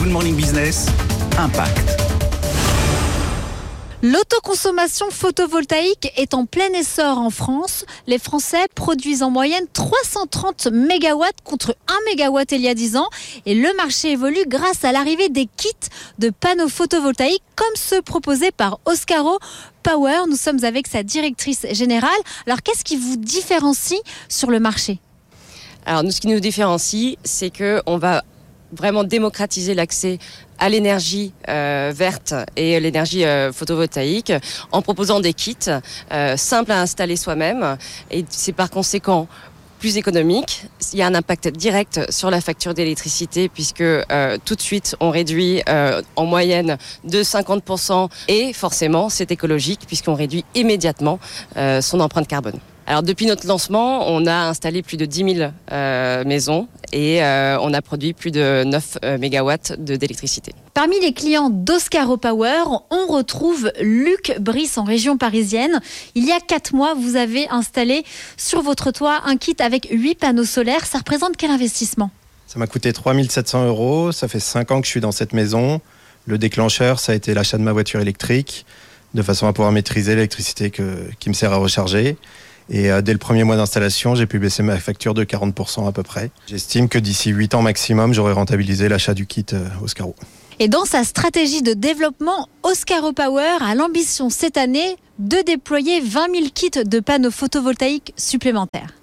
Good Morning Business, Impact. L'autoconsommation photovoltaïque est en plein essor en France. Les Français produisent en moyenne 330 MW contre 1 MW il y a 10 ans. Et le marché évolue grâce à l'arrivée des kits de panneaux photovoltaïques comme ceux proposés par Oscaro Power. Nous sommes avec sa directrice générale. Alors qu'est-ce qui vous différencie sur le marché? Alors nous, ce qui nous différencie, c'est que on va vraiment démocratiser l'accès à l'énergie euh, verte et l'énergie euh, photovoltaïque en proposant des kits euh, simples à installer soi-même et c'est par conséquent plus économique. Il y a un impact direct sur la facture d'électricité puisque tout de suite on réduit en moyenne de 50% et forcément c'est écologique puisqu'on réduit immédiatement son empreinte carbone. Alors depuis notre lancement, on a installé plus de 10 000 euh, maisons et euh, on a produit plus de 9 euh, mégawatts d'électricité. Parmi les clients d'Oscaro Power, on retrouve Luc Brice en région parisienne. Il y a 4 mois, vous avez installé sur votre toit un kit avec 8 panneaux solaires. Ça représente quel investissement? Ça m'a coûté 3700 euros. Ça fait 5 ans que je suis dans cette maison. Le déclencheur, ça a été l'achat de ma voiture électrique, de façon à pouvoir maîtriser l'électricité qui me sert à recharger. Et euh, dès le premier mois d'installation, j'ai pu baisser ma facture de 40% à peu près. J'estime que d'ici 8 ans maximum, j'aurai rentabilisé l'achat du kit euh, Oscaro. Et dans sa stratégie de développement, Oscaro Power a l'ambition cette année de déployer 20 000 kits de panneaux photovoltaïques supplémentaires.